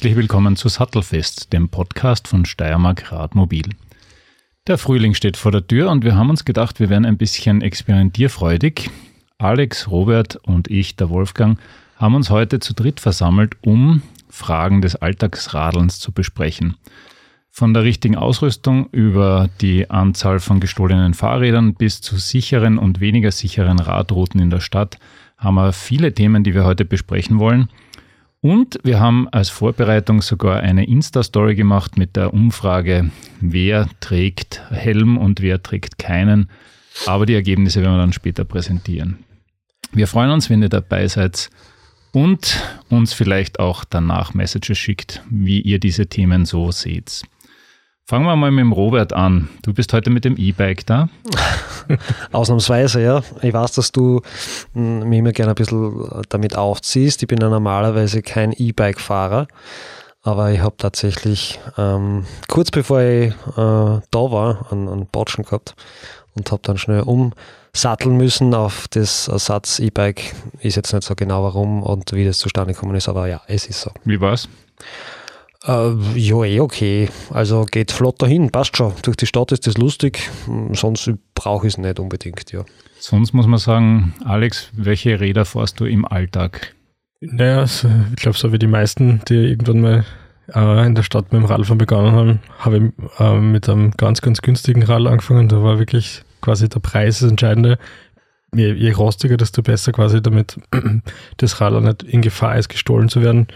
Herzlich willkommen zu Sattelfest, dem Podcast von Steiermark Radmobil. Der Frühling steht vor der Tür und wir haben uns gedacht, wir wären ein bisschen experimentierfreudig. Alex, Robert und ich, der Wolfgang, haben uns heute zu dritt versammelt, um Fragen des Alltagsradelns zu besprechen. Von der richtigen Ausrüstung über die Anzahl von gestohlenen Fahrrädern bis zu sicheren und weniger sicheren Radrouten in der Stadt haben wir viele Themen, die wir heute besprechen wollen. Und wir haben als Vorbereitung sogar eine Insta-Story gemacht mit der Umfrage, wer trägt Helm und wer trägt keinen. Aber die Ergebnisse werden wir dann später präsentieren. Wir freuen uns, wenn ihr dabei seid und uns vielleicht auch danach Messages schickt, wie ihr diese Themen so seht. Fangen wir mal mit dem Robert an. Du bist heute mit dem E-Bike da. Ausnahmsweise, ja. Ich weiß, dass du hm, mich immer gerne ein bisschen damit aufziehst. Ich bin ja normalerweise kein E-Bike-Fahrer, aber ich habe tatsächlich ähm, kurz bevor ich äh, da war, einen, einen Botschen gehabt und habe dann schnell umsatteln müssen auf das Ersatz-E-Bike. Ist jetzt nicht so genau warum und wie das zustande gekommen ist, aber ja, es ist so. Wie war's? Äh, ja, eh okay. Also geht flott dahin, passt schon. Durch die Stadt ist das lustig, sonst brauche ich es nicht unbedingt, ja. Sonst muss man sagen, Alex, welche Räder fährst du im Alltag? Naja, ich glaube, so wie die meisten, die irgendwann mal äh, in der Stadt mit dem Radfahren begonnen haben, habe ich äh, mit einem ganz, ganz günstigen Rad angefangen. Da war wirklich quasi der Preis das Entscheidende. Je, je rostiger, desto besser quasi, damit das Rad nicht in Gefahr ist, gestohlen zu werden.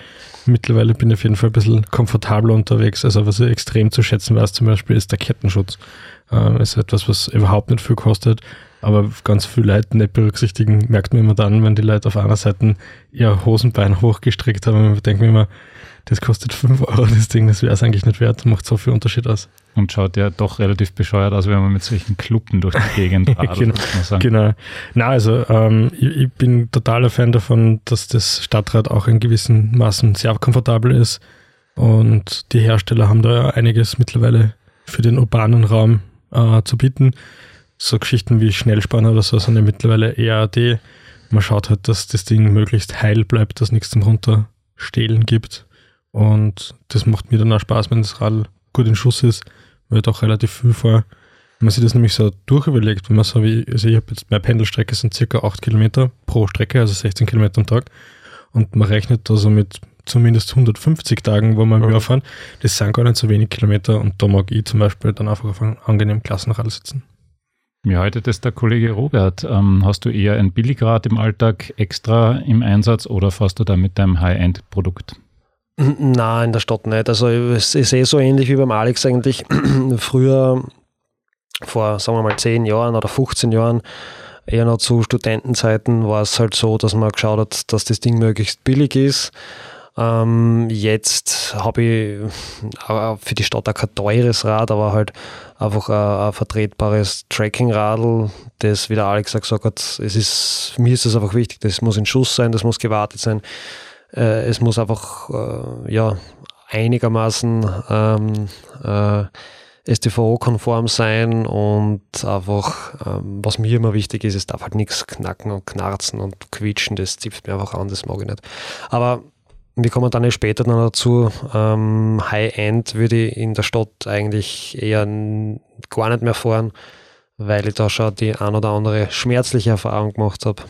Mittlerweile bin ich auf jeden Fall ein bisschen komfortabler unterwegs. Also was ich extrem zu schätzen weiß zum Beispiel ist der Kettenschutz. Ähm, ist etwas, was überhaupt nicht viel kostet, aber ganz viele Leute nicht berücksichtigen, merkt man immer dann, wenn die Leute auf einer Seite ihr Hosenbein hochgestreckt haben. Und denke mir immer, das kostet 5 Euro, das Ding, das wäre es eigentlich nicht wert, macht so viel Unterschied aus. Und schaut ja doch relativ bescheuert aus, wenn man mit solchen Kluppen durch die Gegend radelt, genau, muss man sagen. Genau. Na, also ähm, ich, ich, bin totaler Fan davon, dass das Stadtrad auch in gewissen Maßen sehr komfortabel ist. Und die Hersteller haben da ja einiges mittlerweile für den urbanen Raum äh, zu bieten. So Geschichten wie Schnellspanner oder so sind ja mittlerweile EAD. Man schaut halt, dass das Ding möglichst heil bleibt, dass nichts zum Runterstehlen gibt. Und das macht mir dann auch Spaß, wenn das Rad gut in Schuss ist, ich doch relativ viel fahre. Wenn man sich das nämlich so durchüberlegt, wenn man so wie, also ich habe jetzt, meine Pendelstrecke sind circa 8 Kilometer pro Strecke, also 16 Kilometer am Tag. Und man rechnet da so mit zumindest 150 Tagen, wo wir im Jahr fahren. Das sind gar nicht so wenig Kilometer und da mag ich zum Beispiel dann einfach auf einem angenehmen Klassenrad sitzen. Wie haltet es der Kollege Robert? Ähm, hast du eher ein Billigrad im Alltag extra im Einsatz oder fährst du da mit deinem High-End-Produkt? Nein, in der Stadt nicht. Also es ist eh so ähnlich wie beim Alex eigentlich. Früher, vor sagen wir mal 10 Jahren oder 15 Jahren, eher noch zu Studentenzeiten, war es halt so, dass man geschaut hat, dass das Ding möglichst billig ist. Ähm, jetzt habe ich für die Stadt auch kein teures Rad, aber halt einfach ein, ein vertretbares Tracking-Radl, das, wie der Alex gesagt hat, es ist, mir ist es einfach wichtig, das muss in Schuss sein, das muss gewartet sein. Äh, es muss einfach äh, ja, einigermaßen ähm, äh, STVO-konform sein und einfach, ähm, was mir immer wichtig ist, es darf halt nichts knacken und knarzen und quietschen, das zipft mir einfach an, das mag ich nicht. Aber wir kommen dann später dann dazu, ähm, High-End würde ich in der Stadt eigentlich eher gar nicht mehr fahren, weil ich da schon die ein oder andere schmerzliche Erfahrung gemacht habe.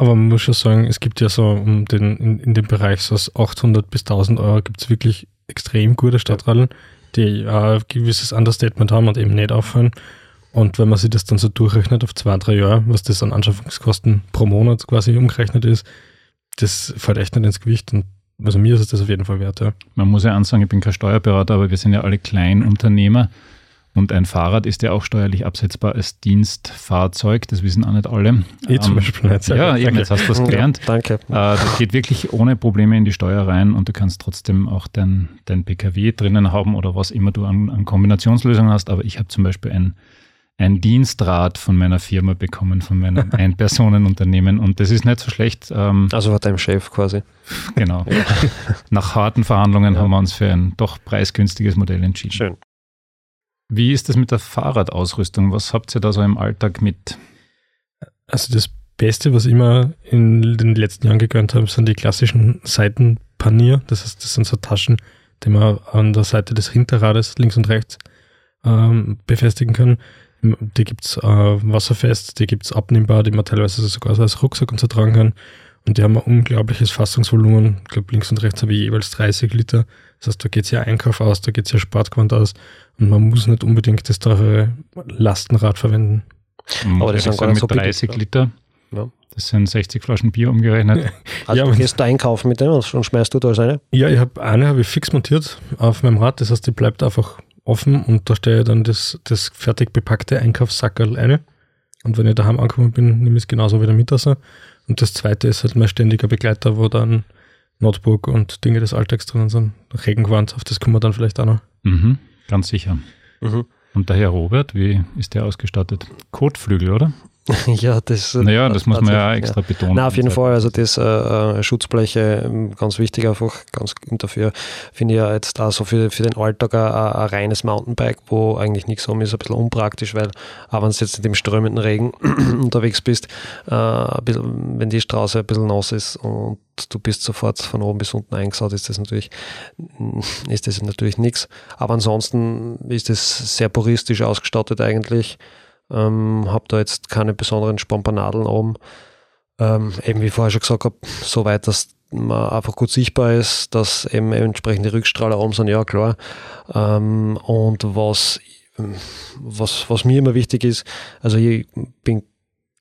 Aber man muss schon sagen, es gibt ja so um den, in, in dem Bereich so 800 bis 1000 Euro gibt es wirklich extrem gute Stadtradeln, die ein gewisses Understatement haben und eben nicht auffallen. Und wenn man sich das dann so durchrechnet auf zwei, drei Jahre, was das an Anschaffungskosten pro Monat quasi umgerechnet ist, das fällt echt nicht ins Gewicht. Und also mir ist es das auf jeden Fall wert. Ja. Man muss ja ansagen, ich bin kein Steuerberater, aber wir sind ja alle Kleinunternehmer. Und ein Fahrrad ist ja auch steuerlich absetzbar als Dienstfahrzeug, das wissen auch nicht alle. Ich zum ähm, Beispiel nicht. Ja, eben, jetzt hast du das gelernt. Ja, danke. Äh, das geht wirklich ohne Probleme in die Steuer rein und du kannst trotzdem auch dein, dein PKW drinnen haben oder was immer du an, an Kombinationslösungen hast. Aber ich habe zum Beispiel ein, ein Dienstrad von meiner Firma bekommen, von meinem Ein-Personen-Unternehmen und das ist nicht so schlecht. Ähm, also hat deinem Chef quasi. Genau. Ja. Nach harten Verhandlungen ja. haben wir uns für ein doch preisgünstiges Modell entschieden. Schön. Wie ist das mit der Fahrradausrüstung? Was habt ihr da so im Alltag mit? Also das Beste, was ich immer in den letzten Jahren gegönnt habe, sind die klassischen Seiten Panier. Das heißt, das sind so Taschen, die man an der Seite des Hinterrades links und rechts ähm, befestigen kann. Die gibt's äh, wasserfest, die gibt's abnehmbar, die man teilweise sogar so als Rucksack und so tragen kann. Und die haben ein unglaubliches Fassungsvolumen. Ich glaube, links und rechts habe ich jeweils 30 Liter. Das heißt, da geht's ja Einkauf aus, da geht's ja Sportquant aus. Und man muss nicht unbedingt das teure Lastenrad verwenden. Aber das sind gar nicht so 30 Liter. Ja. Das sind 60 Flaschen Bier umgerechnet. Also ja, du gehst da einkaufen mit dem und schmeißt du da eine? Ja, ich habe eine habe ich fix montiert auf meinem Rad. Das heißt, die bleibt einfach offen und da stehe ich dann das, das fertig bepackte Einkaufssackerl eine. Und wenn ich daheim angekommen bin, nehme ich es genauso wieder mit. Also. Und das zweite ist halt mein ständiger Begleiter, wo dann Notebook und Dinge des Alltags drin sind. Regenquant, auf das kommen wir dann vielleicht auch noch. Mhm, ganz sicher. Mhm. Und der Herr Robert, wie ist der ausgestattet? Kotflügel, oder? ja, das. Äh, naja, das muss man ja extra ja. betonen. Na, auf jeden Fall. Also, das äh, äh, Schutzbleche, ähm, ganz wichtig einfach. Ganz dafür finde ich ja jetzt da so für, für den Alltag ein, ein, reines Mountainbike, wo eigentlich nichts um ist, ein bisschen unpraktisch, weil, auch wenn du jetzt in dem strömenden Regen unterwegs bist, äh, bisschen, wenn die Straße ein bisschen nass ist und du bist sofort von oben bis unten eingesaut, ist das natürlich, ist das natürlich nichts. Aber ansonsten ist es sehr puristisch ausgestattet eigentlich. Ähm, habe da jetzt keine besonderen Spompanadeln oben. Ähm, eben wie vorher schon gesagt habe, so weit, dass man einfach gut sichtbar ist, dass eben entsprechende Rückstrahler oben sind, ja klar. Ähm, und was, was, was mir immer wichtig ist, also ich bin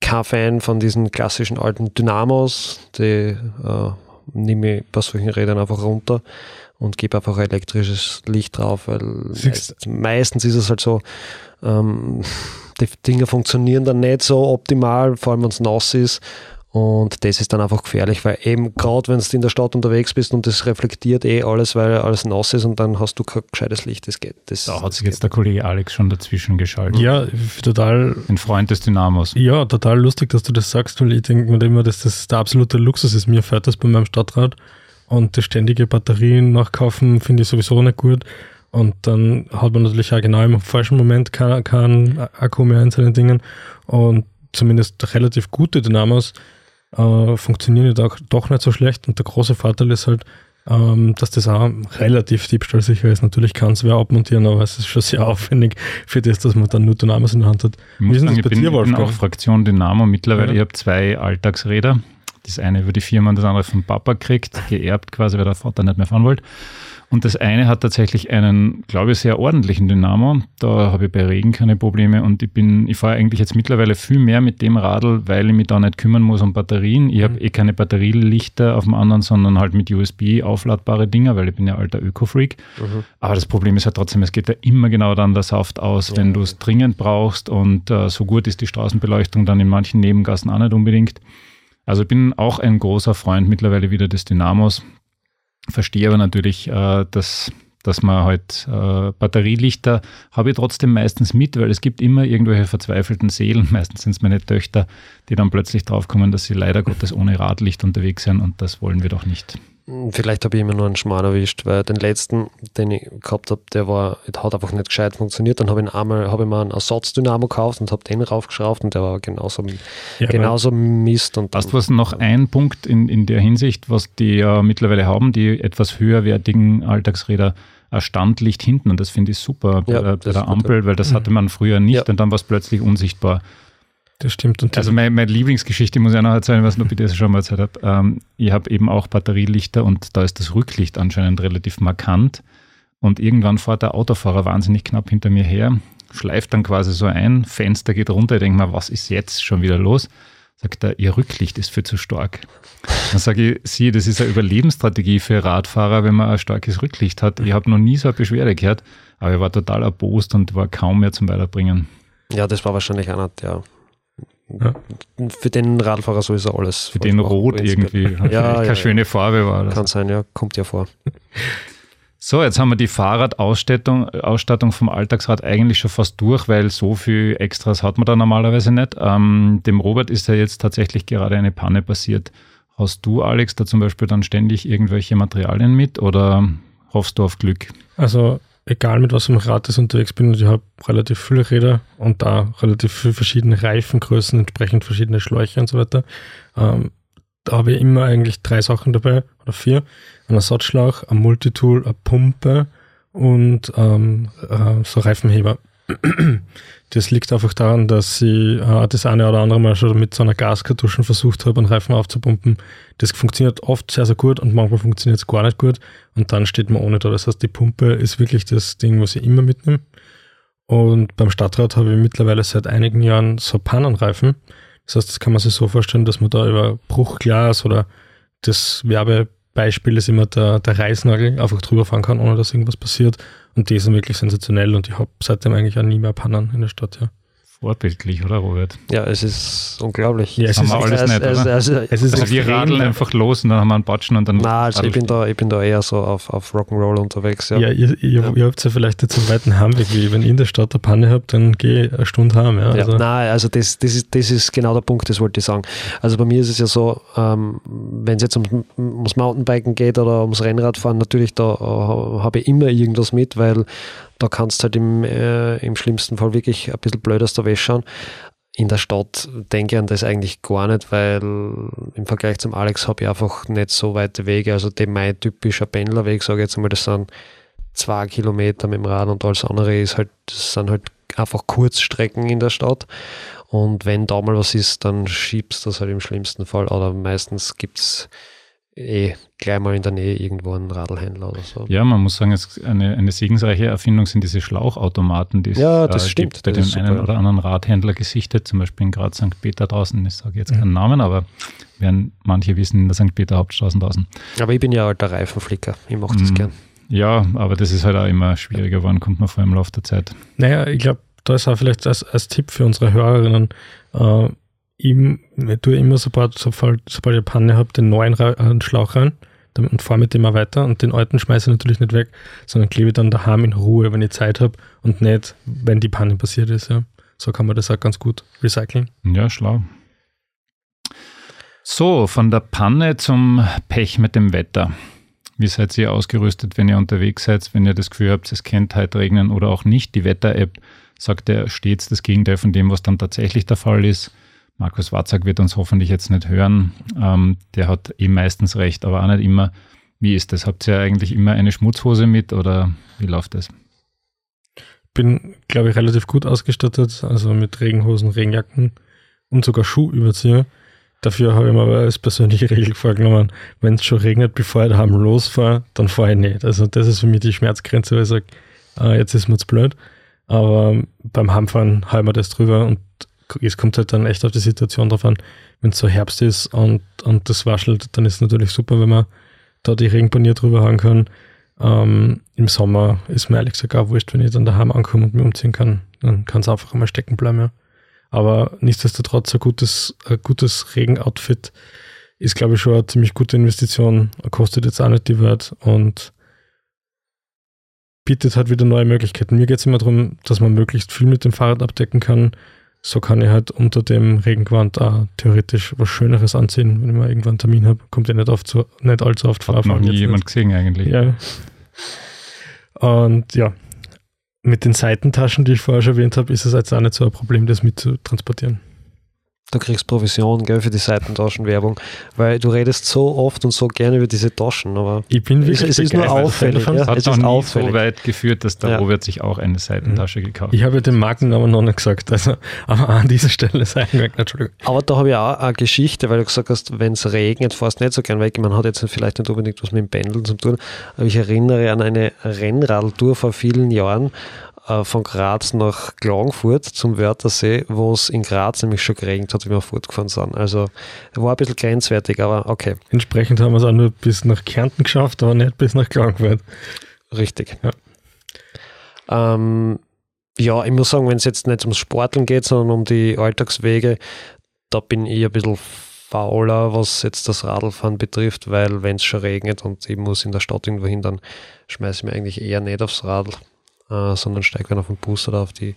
kein Fan von diesen klassischen alten Dynamos, die äh, nehme ich bei solchen Rädern einfach runter und gebe einfach elektrisches Licht drauf, weil meist, meistens ist es halt so, ähm, die Dinge funktionieren dann nicht so optimal, vor allem wenn es nass ist. Und das ist dann einfach gefährlich, weil eben gerade wenn du in der Stadt unterwegs bist und das reflektiert eh alles, weil alles nass ist und dann hast du kein gescheites Licht, das geht. Das, da hat sich jetzt der Kollege Alex schon dazwischen geschaltet. Ja, total. Ein Freund des Dynamos. Ja, total lustig, dass du das sagst, weil ich denke mir immer, dass das der absolute Luxus ist. Mir fährt das bei meinem Stadtrad und das ständige Batterien nachkaufen finde ich sowieso nicht gut. Und dann hat man natürlich auch genau im falschen Moment keinen kein Akku mehr in seinen Dingen. Und zumindest relativ gute Dynamos äh, funktionieren ja doch, doch nicht so schlecht. Und der große Vorteil ist halt, ähm, dass das auch relativ diebstahlsicher ist. Natürlich kann es wer abmontieren, aber es ist schon sehr aufwendig für das, dass man dann nur Dynamos in der Hand hat. Ich muss sagen, ich bin, dir, bin auch Fraktion Dynamo mittlerweile. Ja. Ich habe zwei Alltagsräder. Das eine über die Firma und das andere vom Papa kriegt, geerbt quasi, weil der Vater nicht mehr fahren wollte. Und das eine hat tatsächlich einen, glaube ich, sehr ordentlichen Dynamo. Da habe ich bei Regen keine Probleme und ich bin, ich fahre eigentlich jetzt mittlerweile viel mehr mit dem Radl, weil ich mich da nicht kümmern muss um Batterien. Ich habe mhm. eh keine Batterielichter auf dem anderen, sondern halt mit USB aufladbare Dinger, weil ich bin ja alter Öko-Freak. Mhm. Aber das Problem ist halt trotzdem, es geht ja immer genau dann der Saft aus, ja. wenn du es dringend brauchst und äh, so gut ist die Straßenbeleuchtung dann in manchen Nebengassen auch nicht unbedingt. Also ich bin auch ein großer Freund mittlerweile wieder des Dynamos. Verstehe aber natürlich, äh, dass, dass man halt äh, Batterielichter habe ich trotzdem meistens mit, weil es gibt immer irgendwelche verzweifelten Seelen, meistens sind es meine Töchter, die dann plötzlich draufkommen, dass sie leider Gottes ohne Radlicht unterwegs sind und das wollen wir doch nicht. Vielleicht habe ich immer nur einen Schmarrn erwischt, weil den letzten, den ich gehabt habe, der war, hat einfach nicht gescheit funktioniert. Dann habe ich einmal habe ich mir einen Ersatzdynamo gekauft und habe den raufgeschraubt und der war genauso, ja, genauso Mist. Und weißt du, was noch ein Punkt in, in der Hinsicht, was die ja mittlerweile haben, die etwas höherwertigen Alltagsräder, ein Standlicht hinten und das finde ich super ja, bei, bei der Ampel, weil das hatte man früher nicht ja. und dann war es plötzlich unsichtbar. Das stimmt. Und also meine, meine Lieblingsgeschichte muss ich auch noch erzählen, was ich das schon mal erzählt habe. Ähm, ich habe eben auch Batterielichter und da ist das Rücklicht anscheinend relativ markant. Und irgendwann fährt der Autofahrer wahnsinnig knapp hinter mir her, schleift dann quasi so ein, Fenster geht runter, ich denke mal, was ist jetzt schon wieder los? Sagt er, ihr Rücklicht ist viel zu stark. Dann sage ich, siehe, das ist eine Überlebensstrategie für Radfahrer, wenn man ein starkes Rücklicht hat. Ich habe noch nie so eine Beschwerde gehört, aber ich war total erbost und war kaum mehr zum Weiterbringen. Ja, das war wahrscheinlich einer der ja. Für den Radfahrer sowieso alles. Für den Rot irgendwie. ja, keine ja, schöne Farbe war das. Kann sein, ja, kommt ja vor. So, jetzt haben wir die Fahrradausstattung Ausstattung vom Alltagsrad eigentlich schon fast durch, weil so viel Extras hat man da normalerweise nicht. Ähm, dem Robert ist ja jetzt tatsächlich gerade eine Panne passiert. Hast du, Alex, da zum Beispiel dann ständig irgendwelche Materialien mit oder hoffst du auf Glück? Also egal mit was einem Rad unterwegs bin, ich habe relativ viele Räder und da relativ viele verschiedene Reifengrößen, entsprechend verschiedene Schläuche und so weiter. Ähm, da habe ich immer eigentlich drei Sachen dabei oder vier. Ein Ersatzschlauch, ein Multitool, eine Pumpe und ähm, äh, so Reifenheber. Das liegt einfach daran, dass ich äh, das eine oder andere Mal schon mit so einer Gaskartuschen versucht habe, einen Reifen aufzupumpen. Das funktioniert oft sehr, sehr gut und manchmal funktioniert es gar nicht gut und dann steht man ohne da. Das heißt, die Pumpe ist wirklich das Ding, was ich immer mitnehme. Und beim Stadtrat habe ich mittlerweile seit einigen Jahren so Pannenreifen. Das heißt, das kann man sich so vorstellen, dass man da über Bruchglas oder das Werbebeispiel ist immer der, der Reißnagel einfach drüber fahren kann, ohne dass irgendwas passiert. Und die sind wirklich sensationell und ich habe seitdem eigentlich auch nie mehr Pannen in der Stadt, ja. Vorbildlich, oder Robert? Ja, es ist unglaublich. Ja, es haben ist wir alles es, nicht, es, es, es, Es ist also wir radeln einfach los und dann haben wir einen Batschen und dann. Nein, also ich bin, da, ich bin da eher so auf, auf Rock'n'Roll unterwegs. Ja. Ja, ihr, ihr, Ja. ihr habt ja vielleicht jetzt einen weiten Heimweg, wie wenn ich in der Stadt eine Panne habe, dann gehe ich eine Stunde heim. Ja, Ja, also, nein, also das, das, ist, das ist genau der Punkt, das wollte ich sagen. Also bei mir ist es ja so, ähm, wenn es jetzt ums, ums Mountainbiken geht oder ums Rennradfahren, natürlich da äh, habe ich immer irgendwas mit, weil da kannst du halt im, äh, im schlimmsten Fall wirklich ein bisschen blöd aus der Wäsche schauen. In der Stadt denke ich an das eigentlich gar nicht, weil im Vergleich zum Alex habe ich einfach nicht so weite Wege. Also der mein typischer Pendlerweg, sage ich jetzt mal, das sind zwei Kilometer mit dem Rad und alles andere ist halt, das sind halt einfach Kurzstrecken in der Stadt. Und wenn da mal was ist, dann schiebst du das halt im schlimmsten Fall. Oder meistens gibt es eh gleich mal in der Nähe irgendwo einen Radlhändler oder so. Ja, man muss sagen, es eine, eine segensreiche Erfindung sind diese Schlauchautomaten, die es Ja, das äh, stimmt, gibt bei das dem ist einen oder anderen Radhändler gesichtet, zum Beispiel in Graz St. Peter draußen, ich sage jetzt keinen Namen, aber werden manche wissen in der St. Peter Hauptstraße draußen. Aber ich bin ja alter Reifenflicker. Ich mache das Mhm. gern. Ja, aber das ist halt auch immer schwieriger geworden, kommt man vor im Laufe der Zeit. Naja, ich glaube, da ist auch vielleicht als, als Tipp für unsere Hörerinnen, äh, ihm, ich tue immer, sobald, sobald, sobald ich eine Panne habe, den neuen äh, Schlauch rein und fahre mit dem auch weiter und den alten schmeiße ich natürlich nicht weg, sondern klebe dann daheim in Ruhe, wenn ich Zeit habe und nicht, wenn die Panne passiert ist. Ja. So kann man das auch ganz gut recyceln. Ja, schlau. So, von der Panne zum Pech mit dem Wetter. Wie seid ihr ausgerüstet, wenn ihr unterwegs seid, wenn ihr das Gefühl habt, es kennt heute regnen oder auch nicht? Die Wetter-App sagt ja stets das Gegenteil von dem, was dann tatsächlich der Fall ist. Markus Watzak wird uns hoffentlich jetzt nicht hören. Ähm, der hat eh meistens recht, aber auch nicht immer. Wie ist das? Habt ihr eigentlich immer eine Schmutzhose mit oder wie läuft das? Bin, glaube ich, relativ gut ausgestattet, also mit Regenhosen, Regenjacken und sogar Schuhüberzieher. Dafür habe ich mir aber als persönliche Regel vorgenommen, wenn es schon regnet, bevor ich daheim losfahre, dann fahre ich nicht. Also das ist für mich die Schmerzgrenze, weil ich sage, äh, jetzt ist mir jetzt blöd. Aber beim Heimfahren ich mir das drüber und es kommt halt dann echt auf die Situation drauf an. Wenn es so Herbst ist und, und das waschelt, dann ist es natürlich super, wenn man da die Regenpanier drüber haben kann. Ähm, Im Sommer ist mir ehrlich gesagt auch wurscht, wenn ich dann daheim ankomme und mich umziehen kann. Dann kann es einfach einmal stecken bleiben, ja. Aber nichtsdestotrotz ein gutes, ein gutes Regenoutfit ist, glaube ich, schon eine ziemlich gute Investition. Kostet jetzt auch nicht die Welt und bietet halt wieder neue Möglichkeiten. Mir geht es immer darum, dass man möglichst viel mit dem Fahrrad abdecken kann. So kann ich halt unter dem Regengewand auch theoretisch was Schöneres anziehen, wenn ich mal irgendwann einen Termin habe. Kommt ja nicht, oft so, nicht allzu oft vor. Hat noch nie jemand nicht. gesehen eigentlich. Ja. Und ja, mit den Seitentaschen, die ich vorher schon erwähnt habe, ist es jetzt auch nicht so ein Problem, das mitzutransportieren. Du kriegst Provision, gell, für die Seitentaschenwerbung, weil du redest so oft und so gerne über diese Taschen, aber Ich bin Es- wirklich es ist nur auffällig, ja. Das hat Es ist auffällig. so weit geführt, dass der Ja. Robert sich auch eine Seitentasche gekauft Ich habe ja den Markennamen noch nicht gesagt, also aber an dieser Stelle angemerkt, Entschuldigung. Aber da habe ich auch eine Geschichte, weil du gesagt hast, wenn es regnet, fährst du nicht so gern weg. Man hat jetzt vielleicht nicht unbedingt was mit dem Pendeln zu tun, aber ich erinnere an eine Rennradtour vor vielen Jahren äh, von Graz nach Klagenfurt zum Wörthersee, wo es in Graz nämlich schon geregnet hat, wie wir fortgefahren sind. Also war ein bisschen grenzwertig, aber okay, Entsprechend haben wir es auch nur bis nach Kärnten geschafft, aber nicht bis nach Klagenfurt. richtig. Ja. Ähm, ja, ich muss sagen, wenn es jetzt nicht ums Sporteln geht, sondern um die Alltagswege, da bin ich ein bisschen fauler, was jetzt das Radlfahren betrifft, weil wenn es schon regnet und ich muss in der Stadt irgendwo hin, dann schmeiße ich mir eigentlich eher nicht aufs Radl, äh, sondern steige dann auf den Bus oder auf die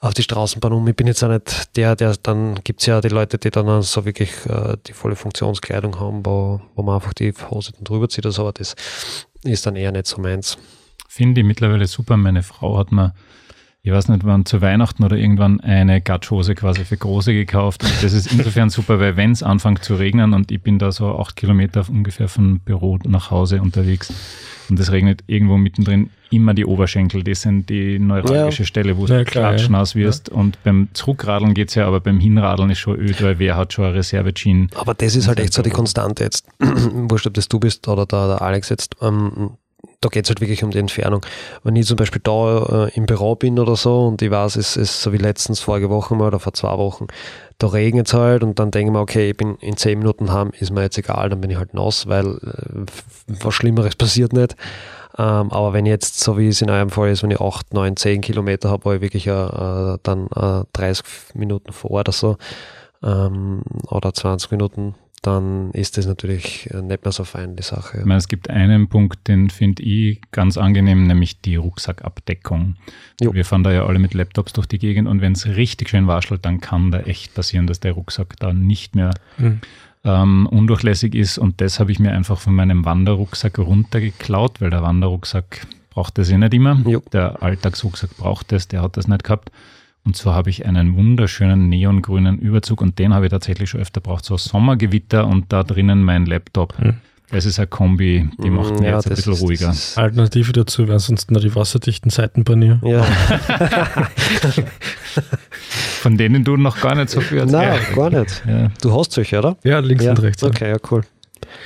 auf die Straßenbahn um. Ich bin jetzt auch nicht der, der dann gibt es ja die Leute, die dann so wirklich äh, die volle Funktionskleidung haben, wo, wo man einfach die Hose dann drüber zieht oder so, aber das ist dann eher nicht so meins. Finde ich mittlerweile super. Meine Frau hat mir ich weiß nicht, wann zu Weihnachten oder irgendwann eine Gatschhose quasi für Große gekauft. Und das ist insofern super, weil wenn es anfängt zu regnen und ich bin da so acht Kilometer ungefähr vom Büro nach Hause unterwegs und es regnet irgendwo mittendrin, immer die Oberschenkel, das sind die neuralgische ja. Stelle, wo du ja, klatschnass wirst. Ja. Und beim Zurückradeln geht es ja, aber beim Hinradeln ist schon öd, weil wer hat schon eine Reserve-Jean. Aber das ist halt echt so die Konstante jetzt. Wurscht, ob das du bist oder der, der Alex jetzt. Ähm, da geht es halt wirklich um die Entfernung. Wenn ich zum Beispiel da äh, im Büro bin oder so und ich weiß, es ist so wie letztens vorige Woche mal oder vor zwei Wochen, da regnet es halt und dann denke ich mir, okay, ich bin in zehn Minuten heim, ist mir jetzt egal, dann bin ich halt nass, weil äh, was Schlimmeres passiert nicht. Ähm, aber wenn jetzt, so wie es in eurem Fall ist, wenn ich 8, 9, 10 Kilometer habe, wo ich wirklich äh, dann äh, 30 Minuten vor oder so ähm, oder 20 Minuten dann ist das natürlich äh, nicht mehr so fein, die Sache. Ich meine, es gibt einen Punkt, den finde ich ganz angenehm, nämlich die Rucksackabdeckung. Jo. Wir fahren da ja alle mit Laptops durch die Gegend und wenn es richtig schön waschelt, dann kann da echt passieren, dass der Rucksack da nicht mehr mhm. ähm, undurchlässig ist. Und das habe ich mir einfach von meinem Wanderrucksack runtergeklaut, weil der Wanderrucksack braucht das ja nicht immer. Jo. Der Alltagsrucksack braucht das, der hat das nicht gehabt. Und zwar habe ich einen wunderschönen neongrünen Überzug und den habe ich tatsächlich schon öfter braucht, so Sommergewitter und da drinnen mein Laptop. Hm. Das ist eine Kombi, die hm, macht mich ja, jetzt ein bisschen ruhiger. Alternative dazu wären sonst nur die wasserdichten Seitenpanier. Ja. Von denen du noch gar nicht so viel erzählt Nein, gar nicht. Ja. Du hast solche, oder? Ja, links ja. und rechts. Okay, ja, cool.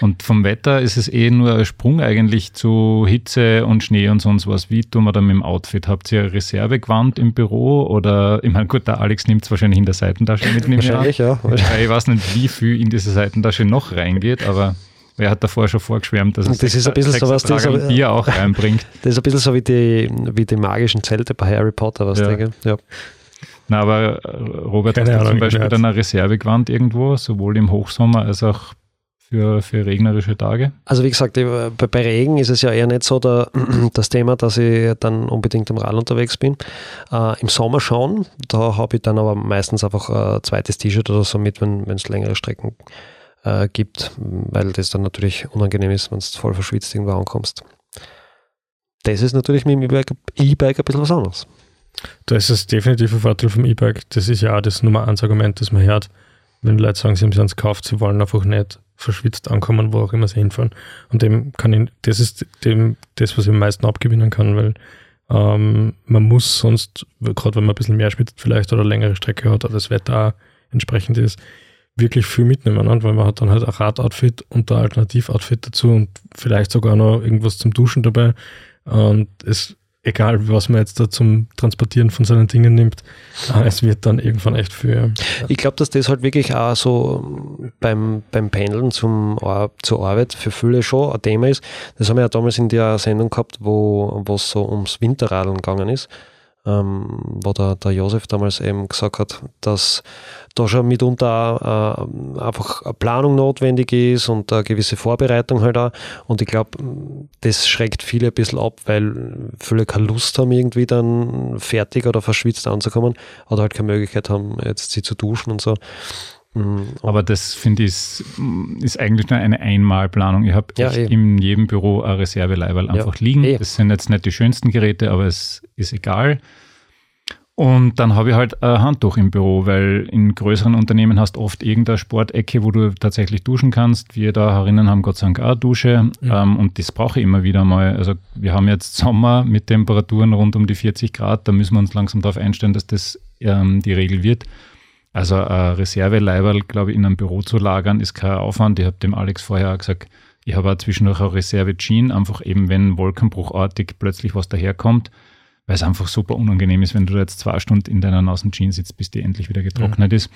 Und vom Wetter ist es eh nur ein Sprung eigentlich zu Hitze und Schnee und sonst was. Wie tun wir da mit dem Outfit? Habt ihr Reservegewand im Büro oder, ich meine, gut, der Alex nimmt es wahrscheinlich in der Seitentasche mit. Wahrscheinlich, ja. Ich weiß nicht, wie viel in diese Seitentasche noch reingeht, aber Wer hat davor schon vorgeschwärmt, dass es das ist ein bisschen so was, das ist, Bier auch reinbringt? Das ist ein bisschen so wie die, wie die magischen Zelte bei Harry Potter, was ja. denke ja. Na, aber äh, Robert, Keine hast du zum Beispiel dann eine Reservegewand irgendwo, sowohl im Hochsommer als auch für, für regnerische Tage? Also wie gesagt, bei, bei Regen ist es ja eher nicht so der, das Thema, dass ich dann unbedingt im Rad unterwegs bin. Äh, Im Sommer schon, da habe ich dann aber meistens einfach ein zweites T-Shirt oder so mit, wenn es längere Strecken äh, gibt, weil das dann natürlich unangenehm ist, wenn du voll verschwitzt irgendwo ankommst. Das ist natürlich mit dem E-Bike ein bisschen was anderes. Das ist definitiv ein Vorteil vom E-Bike. Das ist ja auch das Nummer 1 Argument, das man hört, wenn Leute sagen, sie haben es gekauft, sie wollen einfach nicht verschwitzt ankommen, wo auch immer sie hinfahren. Und dem kann ich, das ist dem, das, was ich am meisten abgewinnen kann, weil ähm, man muss sonst, gerade wenn man ein bisschen mehr schwitzt vielleicht oder längere Strecke hat oder das Wetter auch entsprechend ist, wirklich viel mitnehmen, ne? weil man hat dann halt ein Radoutfit und ein Alternativoutfit dazu und vielleicht sogar noch irgendwas zum Duschen dabei. Und es egal was man jetzt da zum Transportieren von seinen Dingen nimmt, es wird dann irgendwann echt für. Ich glaube, dass das halt wirklich auch so beim, beim Pendeln zum, zur Arbeit für viele schon ein Thema ist. Das haben wir ja damals in der Sendung gehabt, wo es so ums Winterradeln gegangen ist ähm, wo der, der Josef damals eben gesagt hat, dass da schon mitunter äh, einfach eine Planung notwendig ist und eine gewisse Vorbereitung halt auch. Und ich glaube, das schreckt viele ein bisschen ab, weil viele keine Lust haben, irgendwie dann fertig oder verschwitzt anzukommen oder halt keine Möglichkeit haben, jetzt sie zu duschen und so. Mhm. Aber das finde ich ist, ist, eigentlich nur eine Einmalplanung. Ich habe ja, in jedem Büro ein Reserveleiberl einfach ja, liegen. Eh. Das sind jetzt nicht die schönsten Geräte, aber es ist egal. Und dann habe ich halt ein Handtuch im Büro, weil in größeren Unternehmen hast du oft irgendeine Sportecke, wo du tatsächlich duschen kannst. Wir da herinnen haben Gott sei Dank auch Dusche ja. ähm, und das brauche ich immer wieder mal. Also wir haben jetzt Sommer mit Temperaturen rund um die 40 Grad, da müssen wir uns langsam darauf einstellen, dass das ähm, die Regel wird. Also ein Reserveleiberl, glaube ich, in einem Büro zu lagern, ist kein Aufwand. Ich habe dem Alex vorher auch gesagt, ich habe auch zwischendurch eine Reserve-Jean, einfach eben, wenn wolkenbruchartig plötzlich was daherkommt, weil es einfach super unangenehm ist, wenn du jetzt zwei Stunden in deiner nassen Jeans sitzt, bis die endlich wieder getrocknet mhm. ist.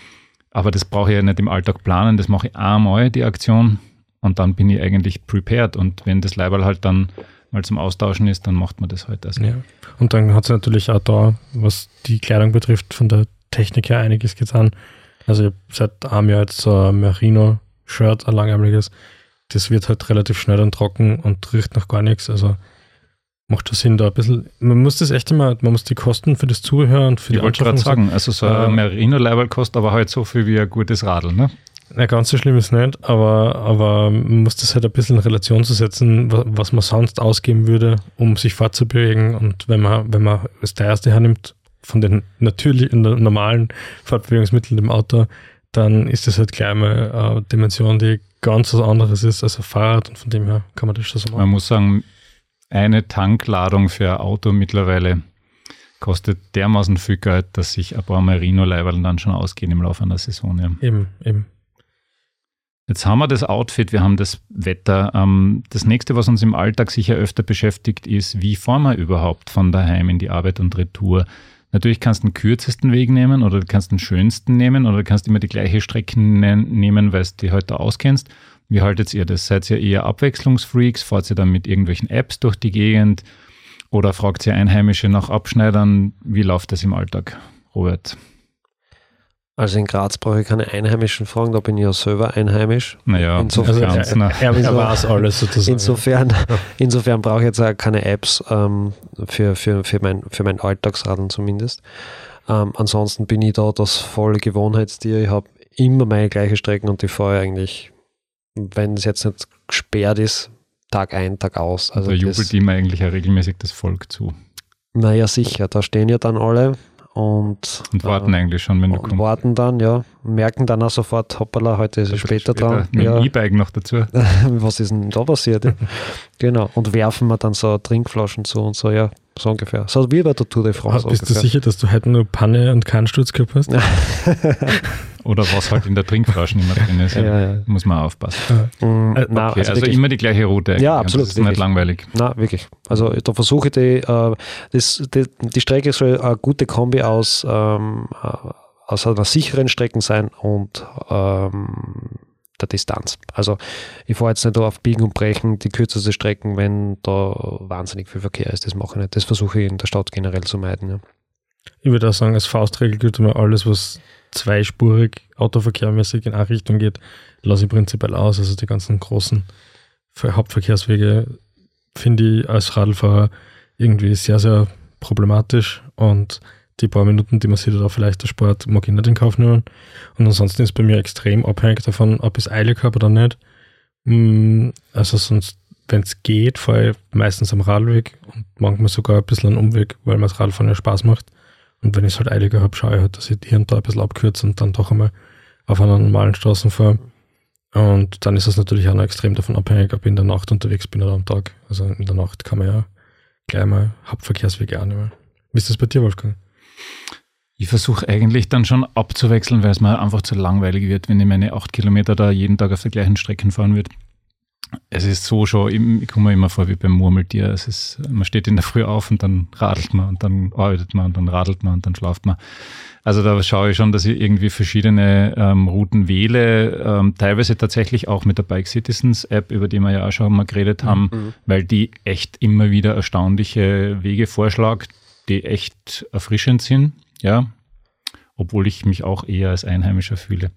Aber das brauche ich ja nicht im Alltag planen, das mache ich einmal, die Aktion, und dann bin ich eigentlich prepared. Und wenn das Leiberl halt dann mal zum Austauschen ist, dann macht man das halt. Also. Ja. Und dann hat es natürlich auch da, was die Kleidung betrifft, von der Technik her einiges getan. Also ich habe seit einem Jahr jetzt so ein Merino-Shirt, ein langärmeliges. Das wird halt relativ schnell dann trocken und riecht nach gar nichts. Also macht das Sinn, da ein bisschen. Man muss das echt immer, man muss die Kosten für das Zuhören und für ich die wollte gerade sagen, also so ein äh, Merino-Leiberl kostet aber halt so viel wie ein gutes Radl, ne? Na, ganz so schlimm ist nicht, aber, aber man muss das halt ein bisschen in Relation zu setzen, was man sonst ausgeben würde, um sich fortzubewegen. Und wenn man, wenn man das teuerste hernimmt, von den natürlichen, normalen Fortbewegungsmitteln im Auto, dann ist das halt gleich mal eine Dimension, die ganz was anderes ist als ein Fahrrad und von dem her kann man das schon so machen. Man muss sagen, eine Tankladung für ein Auto mittlerweile kostet dermaßen viel Geld, dass sich ein paar Merino-Leiberl dann schon ausgehen im Laufe einer Saison. Ja. Eben, eben. Jetzt haben wir das Outfit, wir haben das Wetter. Ähm, das nächste, was uns im Alltag sicher öfter beschäftigt, ist, wie fahren wir überhaupt von daheim in die Arbeit und Retour? Natürlich kannst du den kürzesten Weg nehmen oder du kannst den schönsten nehmen oder du kannst immer die gleiche Strecke nehmen, weil du die heute auskennst. Wie haltet ihr das? Seid ihr eher Abwechslungsfreaks? Fahrt ihr dann mit irgendwelchen Apps durch die Gegend? Oder fragt ihr Einheimische nach Abschneidern? Wie läuft das im Alltag, Robert? Also in Graz brauche ich keine Einheimischen fragen, da bin ich ja selber einheimisch. Naja, insofern, also er, er, er weiß alles sozusagen. Insofern, insofern brauche ich jetzt auch keine Apps ähm, für, für, für, mein, für mein Alltagsradeln zumindest. Ähm, ansonsten bin ich da das volle Gewohnheitstier. Ich habe immer meine gleiche Strecken und die fahre eigentlich, wenn es jetzt nicht gesperrt ist, Tag ein, Tag aus. Also da jubelt ihm eigentlich ja regelmäßig das Volk zu. Naja, sicher. Da stehen ja dann alle und, und warten äh, eigentlich schon, wenn du kommst. warten dann, ja. Merken dann auch sofort, hoppala, heute ist es später, später dran. Mit ja. dem E-Bike noch dazu. Was ist denn da passiert? genau. Und werfen wir dann so Trinkflaschen zu und so, ja, so ungefähr. So wie bei der Tour de France. Bist ungefähr. du sicher, dass du heute nur Panne und keinen Sturz gehabt hast? Oder was halt in der Trinkflasche immer drin ist. Ja, ja. Muss man aufpassen. Ja. Mhm. Äh, na, okay, also, also immer die gleiche Route. Ja, absolut. Das ist wirklich. nicht langweilig. Na, wirklich. Also da versuche ich die, äh, das, die, die Strecke soll eine gute Kombi aus, ähm, äh, aus einer sicheren Strecke sein und ähm, der Distanz. Also ich fahre jetzt nicht auf Biegen und Brechen die kürzeste Strecken, wenn da wahnsinnig viel Verkehr ist. Das mache ich nicht. Das versuche ich in der Stadt generell zu meiden. Ja. Ich würde auch sagen, als Faustregel gilt immer alles, was zweispurig autoverkehrmäßig in eine Richtung geht, lasse ich prinzipiell aus. Also die ganzen großen Hauptverkehrswege finde ich als Radlfahrer irgendwie sehr, sehr problematisch und die paar Minuten, die man sich da vielleicht der Sport, mag ich nicht in Kauf nehmen. Und ansonsten ist bei mir extrem abhängig davon, ob ich es eilig habe oder nicht. Mm, also sonst, wenn es geht, fahre ich meistens am Radweg und manchmal sogar ein bisschen einen Umweg, weil mir das Radfahren ja Spaß macht. Und wenn ich es halt eiliger habe, schaue ich halt, dass ich hier und da ein bisschen abkürze und dann doch einmal auf einer normalen Straße fahre. Und dann ist es natürlich auch noch extrem davon abhängig, ob ich in der Nacht unterwegs bin oder am Tag. Also in der Nacht kann man ja gleich mal Hauptverkehrswege annehmen. Wie ist das bei dir, Wolfgang? Ich versuche eigentlich dann schon abzuwechseln, weil es mir einfach zu langweilig wird, wenn ich meine acht Kilometer da jeden Tag auf der gleichen Strecke fahren würde es ist so schon, ich komme mir immer vor wie beim Murmeltier. Es ist, man steht in der Früh auf und dann radelt man und dann arbeitet man und dann radelt man und dann schlaft man. Also da schaue ich schon, dass ich irgendwie verschiedene ähm, Routen wähle, ähm, teilweise tatsächlich auch mit der Bike Citizens App, über die wir ja auch schon mal geredet haben, mhm. weil die echt immer wieder erstaunliche Wege vorschlägt, die echt erfrischend sind. Ja, obwohl ich mich auch eher als Einheimischer fühle.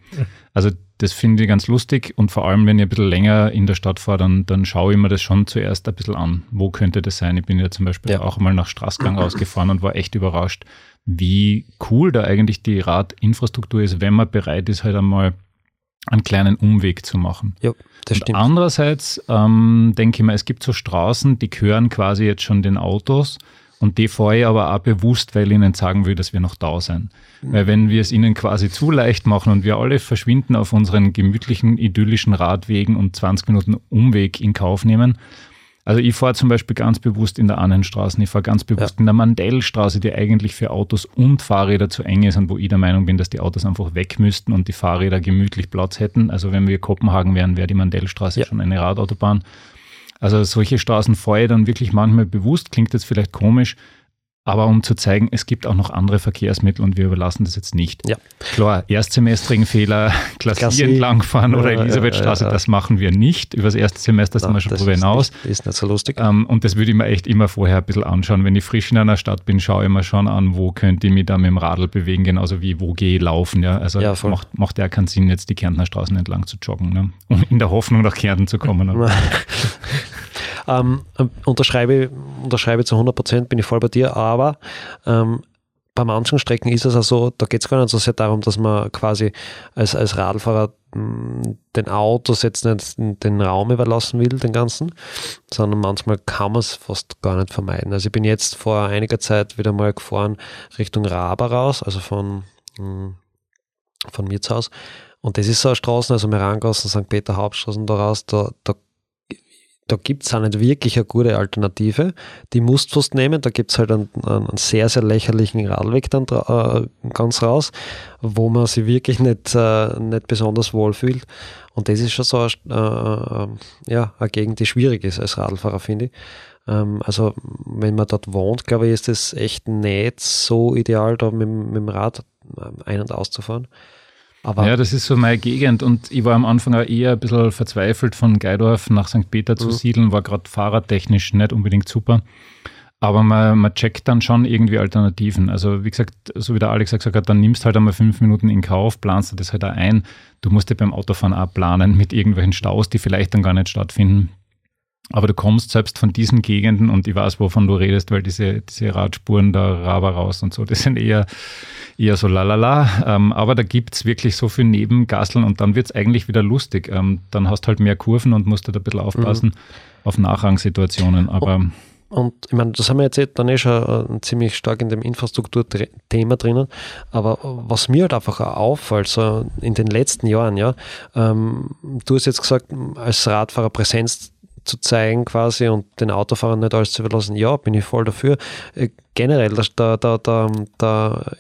Also das finde ich ganz lustig und vor allem, wenn ich ein bisschen länger in der Stadt fahre, dann, dann schaue ich mir das schon zuerst ein bisschen an. Wo könnte das sein? Ich bin ja zum Beispiel ja. auch mal nach Straßgang rausgefahren und war echt überrascht, wie cool da eigentlich die Radinfrastruktur ist, wenn man bereit ist, halt einmal einen kleinen Umweg zu machen. Ja, das stimmt. Und andererseits ähm, denke ich mal, es gibt so Straßen, die gehören quasi jetzt schon den Autos und die fahre ich aber auch bewusst, weil ich ihnen sagen will, dass wir noch da sind. Weil wenn wir es ihnen quasi zu leicht machen und wir alle verschwinden auf unseren gemütlichen, idyllischen Radwegen und 20 Minuten Umweg in Kauf nehmen, also ich fahre zum Beispiel ganz bewusst in der Annenstraße, ich fahre ganz bewusst ja. in der Mandellstraße, die eigentlich für Autos und Fahrräder zu eng ist und wo ich der Meinung bin, dass die Autos einfach weg müssten und die Fahrräder gemütlich Platz hätten. Also wenn wir Kopenhagen wären, wäre die Mandellstraße ja. schon eine Radautobahn. Also solche Straßen fahre ich dann wirklich manchmal bewusst, klingt jetzt vielleicht komisch, aber um zu zeigen, es gibt auch noch andere Verkehrsmittel und wir überlassen das jetzt nicht. Ja. Klar, erstsemestrigen Fehler, Klasse entlangfahren oder Elisabethstraße, ja, ja, das machen wir nicht. Über das erste Semester sind wir schon drüber hinaus. Ist, ist nicht so lustig. Ähm, und das würde ich mir echt immer vorher ein bisschen anschauen. Wenn ich frisch in einer Stadt bin, schaue ich mir schon an, wo könnte ich mich da mit dem Radl bewegen, genauso wie wo gehe ich laufen. Ja? Also macht, macht ja keinen Sinn, jetzt die Kärntner Straßen entlang zu joggen, ne? um in der Hoffnung nach Kärnten zu kommen. Ähm, unterschreibe, unterschreibe zu 100 Prozent, bin ich voll bei dir, aber ähm, bei manchen Strecken ist es auch so, da geht es gar nicht so sehr darum, dass man quasi als, als Radfahrer mm, den Autos jetzt nicht den Raum überlassen will, den ganzen, sondern manchmal kann man es fast gar nicht vermeiden. Also ich bin jetzt vor einiger Zeit wieder mal gefahren Richtung Raba raus, also von, mm, von mir zu Hause. Und das ist so eine Straße, also Merangassen, St. Peter Hauptstraßen da raus, da, da da gibt es auch nicht wirklich eine gute Alternative. Die musst du fast nehmen. Da gibt es halt einen, einen, sehr, sehr lächerlichen Radweg dann äh, ganz raus, wo man sich wirklich nicht, äh, nicht besonders wohl fühlt. Und das ist schon so eine, äh, ja, eine Gegend, die schwierig ist als Radlfahrer, finde ich. Ähm, also, wenn man dort wohnt, glaube ich, ist es echt nicht so ideal, da mit, mit dem Rad ein- und auszufahren. Aber ja, das ist so meine Gegend und ich war am Anfang auch eher ein bisschen verzweifelt, von Geidorf nach St. Peter zu mhm. siedeln, war gerade fahrradtechnisch nicht unbedingt super. Aber man, man checkt dann schon irgendwie Alternativen. Also wie gesagt, so wie der Alex gesagt hat, dann nimmst halt einmal fünf Minuten in Kauf, planst du das halt auch ein. Du musst dir beim Autofahren auch planen mit irgendwelchen Staus, die vielleicht dann gar nicht stattfinden. Aber du kommst selbst von diesen Gegenden und ich weiß, wovon du redest, weil diese, diese Radspuren da Raba raus und so, das sind eher, eher so lalala. Ähm, aber da gibt es wirklich so viel Nebengasseln und dann wird es eigentlich wieder lustig. Ähm, dann hast du halt mehr Kurven und musst halt ein bisschen aufpassen mhm. auf Nachrangsituationen. Aber und, und ich meine, das haben wir jetzt dann eh schon äh, ziemlich stark in dem Infrastrukturthema drinnen. Aber was mir halt einfach auffällt, so in den letzten Jahren, ja, ähm, du hast jetzt gesagt, als Radfahrer Präsenz zu zeigen quasi und den Autofahrern nicht alles zu überlassen, ja, bin ich voll dafür. Äh, generell, der, der, der, der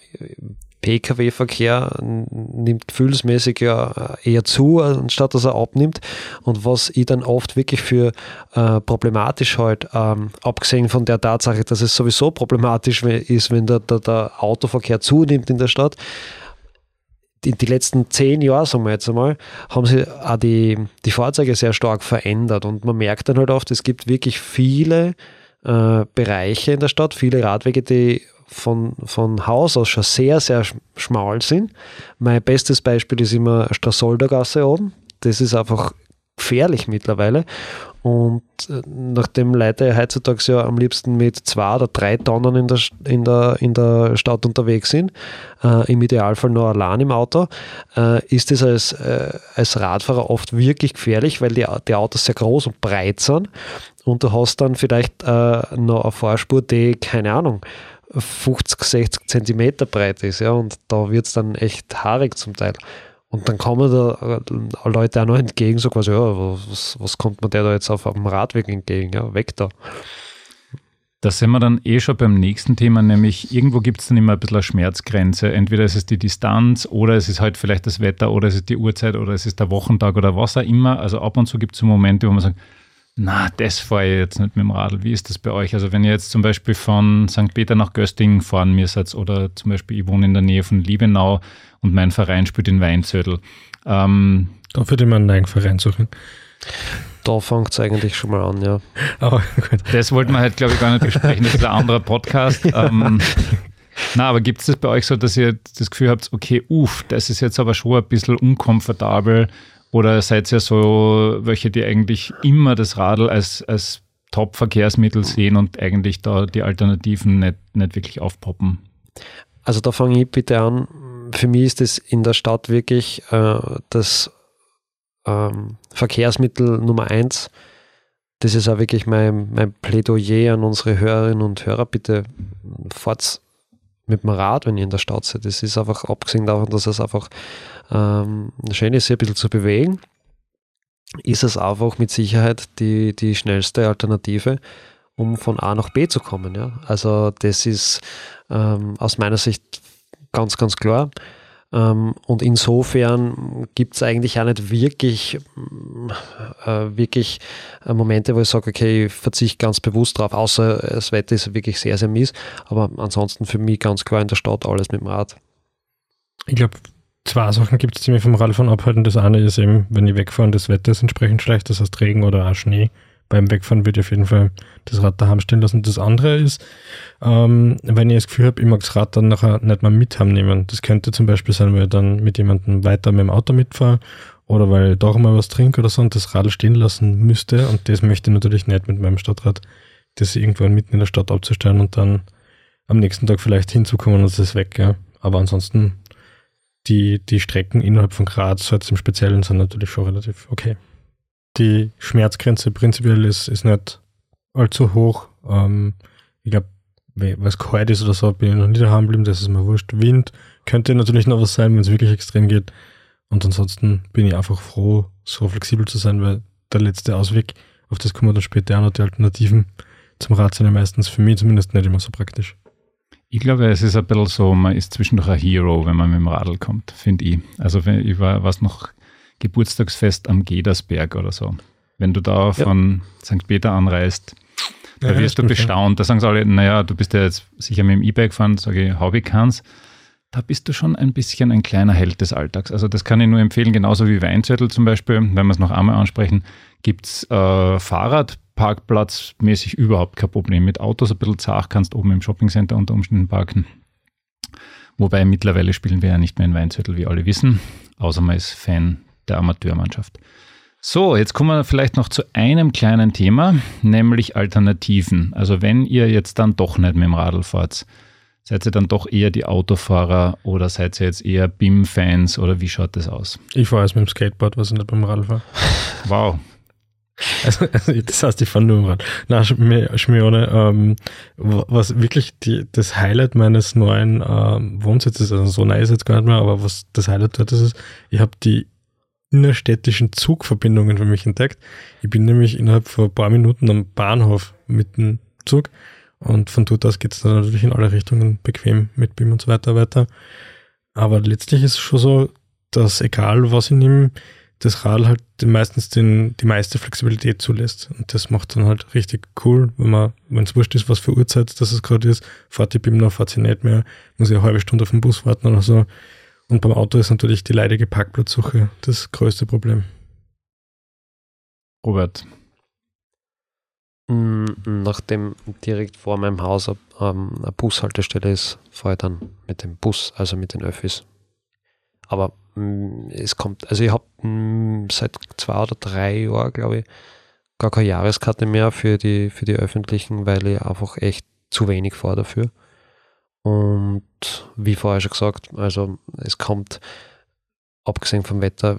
Pkw-Verkehr nimmt gefühlsmäßig ja eher zu, anstatt dass er abnimmt. Und was ich dann oft wirklich für äh, problematisch halt, ähm, abgesehen von der Tatsache, dass es sowieso problematisch ist, wenn der, der, der Autoverkehr zunimmt in der Stadt, in die letzten zehn Jahre, sagen wir jetzt einmal, haben sich auch die, die Fahrzeuge sehr stark verändert. Und man merkt dann halt oft, es gibt wirklich viele äh, Bereiche in der Stadt, viele Radwege, die von, von Haus aus schon sehr, sehr schmal sind. Mein bestes Beispiel ist immer Strassoldergasse oben. Das ist einfach gefährlich mittlerweile. Und äh, nachdem Leute heutzutage ja am liebsten mit zwei oder drei Tonnen in der, in der, in der Stadt unterwegs sind, äh, im Idealfall nur allein im Auto, äh, ist das als, äh, als Radfahrer oft wirklich gefährlich, weil die, die Autos sehr groß und breit sind und du hast dann vielleicht äh, noch eine Fahrspur, die, keine Ahnung, 50, 60 Zentimeter breit ist, ja, und da wird es dann echt haarig zum Teil. Und dann kommen da äh, Leute auch noch entgegen, so quasi, ja, was, was kommt man der da jetzt auf dem Radweg entgegen? Ja, weg da. Da sind wir dann eh schon beim nächsten Thema, nämlich irgendwo gibt es dann immer ein bisschen eine Schmerzgrenze. Entweder ist es die Distanz oder es ist halt vielleicht das Wetter oder es ist die Uhrzeit oder es ist der Wochentag oder was auch immer. Also ab und zu gibt es so Momente, wo man sagt, na, das fahre ich jetzt nicht mit dem Radl. Wie ist das bei euch? Also wenn ihr jetzt zum Beispiel von St. Peter nach Göstingen fahren müsst oder zum Beispiel ich wohne in der Nähe von Liebenau und mein Verein spielt in Weinzödel. Ähm, da würde man einen neuen Verein suchen. Da fängt es eigentlich schon mal an, ja. Oh, das wollten wir halt, glaube ich, gar nicht besprechen. Das ist ein anderer Podcast. ähm, na, aber gibt es das bei euch so, dass ihr das Gefühl habt, okay, uff, das ist jetzt aber schon ein bisschen unkomfortabel oder seid ihr so welche, die eigentlich immer das Radl als, als Top-Verkehrsmittel sehen und eigentlich da die Alternativen nicht, nicht wirklich aufpoppen? Also da fange ich bitte an. Für mich ist es in der Stadt wirklich äh, das ähm, Verkehrsmittel Nummer eins. Das ist auch wirklich mein, mein Plädoyer an unsere Hörerinnen und Hörer. Bitte fahrt mit dem Rad, wenn ihr in der Stadt seid. Das ist einfach, abgesehen davon, dass es einfach ähm, schön ist, sich ein bisschen zu bewegen, ist es einfach mit Sicherheit die, die schnellste Alternative, um von A nach B zu kommen. Ja? Also das ist ähm, aus meiner Sicht ganz, ganz klar. Ähm, und insofern gibt es eigentlich auch nicht wirklich, äh, wirklich äh, Momente, wo ich sage, okay, ich verzichte ganz bewusst drauf, außer das Wetter ist wirklich sehr, sehr mies. Aber ansonsten für mich ganz klar in der Stadt alles mit dem Rad. Ich glaube, zwei Sachen gibt es, die mich vom Radfahren abhalten. Das eine ist eben, wenn ich wegfahre und das Wetter ist entsprechend schlecht, das heißt Regen oder auch Schnee. Beim Wegfahren würde ich auf jeden Fall das Rad daheim stehen lassen. Das andere ist, ähm, wenn ich das Gefühl habe, ich mag das Rad dann nachher nicht mehr mit haben nehmen. Das könnte zum Beispiel sein, weil ich dann mit jemandem weiter mit dem Auto mitfahre oder weil ich doch mal was trinke oder so und das Rad stehen lassen müsste. Und das möchte ich natürlich nicht mit meinem Stadtrad, das irgendwann mitten in der Stadt abzustellen und dann am nächsten Tag vielleicht hinzukommen und es ist weg, ja. Aber ansonsten, die, die Strecken innerhalb von Graz, so jetzt im Speziellen, sind natürlich schon relativ okay. Die Schmerzgrenze prinzipiell ist, ist nicht allzu hoch. Ähm, ich glaube, es kalt ist oder so, bin ich noch nie daheim geblieben, das ist mir wurscht. Wind könnte natürlich noch was sein, wenn es wirklich extrem geht. Und ansonsten bin ich einfach froh, so flexibel zu sein, weil der letzte Ausweg, auf das kommen wir dann später auch noch, die Alternativen zum Rad sind ja meistens für mich zumindest nicht immer so praktisch. Ich glaube, es ist ein bisschen so, man ist zwischendurch ein Hero, wenn man mit dem Radl kommt, finde ich. Also ich war was noch Geburtstagsfest am Gedersberg oder so. Wenn du da von ja. St. Peter anreist, da ja, wirst du bestaunt. Da sagen sie alle, naja, du bist ja jetzt sicher mit dem E-Bike gefahren, sage ich, habe ich keins. Da bist du schon ein bisschen ein kleiner Held des Alltags. Also das kann ich nur empfehlen, genauso wie Weinzettel zum Beispiel, wenn wir es noch einmal ansprechen, gibt es äh, Fahrrad, parkplatzmäßig überhaupt kein Problem. Mit Autos ein bisschen zart kannst oben im Shoppingcenter unter Umständen parken. Wobei mittlerweile spielen wir ja nicht mehr in Weinzettel, wie alle wissen, außer man ist Fan der Amateurmannschaft. So, jetzt kommen wir vielleicht noch zu einem kleinen Thema, nämlich Alternativen. Also wenn ihr jetzt dann doch nicht mit dem Radl fahrt, seid ihr dann doch eher die Autofahrer oder seid ihr jetzt eher BIM-Fans oder wie schaut das aus? Ich fahre jetzt mit dem Skateboard, was ich nicht beim Radl fahre. Wow, also, also, das heißt, ich fahre nur im Rad. Na, Schmione, ähm, was wirklich die, das Highlight meines neuen ähm, Wohnsitzes, also so neu ist jetzt gar nicht mehr, aber was das Highlight dort ist, ist, ich habe die innerstädtischen Zugverbindungen für mich entdeckt. Ich bin nämlich innerhalb von ein paar Minuten am Bahnhof mit dem Zug und von dort aus geht es dann natürlich in alle Richtungen bequem mit BIM und so weiter weiter. Aber letztlich ist es schon so, dass egal was ich nehme, das Rad halt meistens den, die meiste Flexibilität zulässt. Und das macht dann halt richtig cool, wenn man, es wurscht ist, was für Uhrzeit das gerade ist, fahrt die BIM noch, fahrt sie nicht mehr, muss ich eine halbe Stunde auf den Bus warten oder so. Und beim Auto ist natürlich die leidige Parkplatzsuche das größte Problem. Robert. Mm, nachdem direkt vor meinem Haus ähm, eine Bushaltestelle ist, fahre ich dann mit dem Bus, also mit den Öffis. Aber Mm, es kommt, also ich habe mm, seit zwei oder drei Jahren, glaube ich, gar keine Jahreskarte mehr für die, für die öffentlichen, weil ich einfach echt zu wenig fahre dafür. Und wie vorher schon gesagt, also es kommt, abgesehen vom Wetter,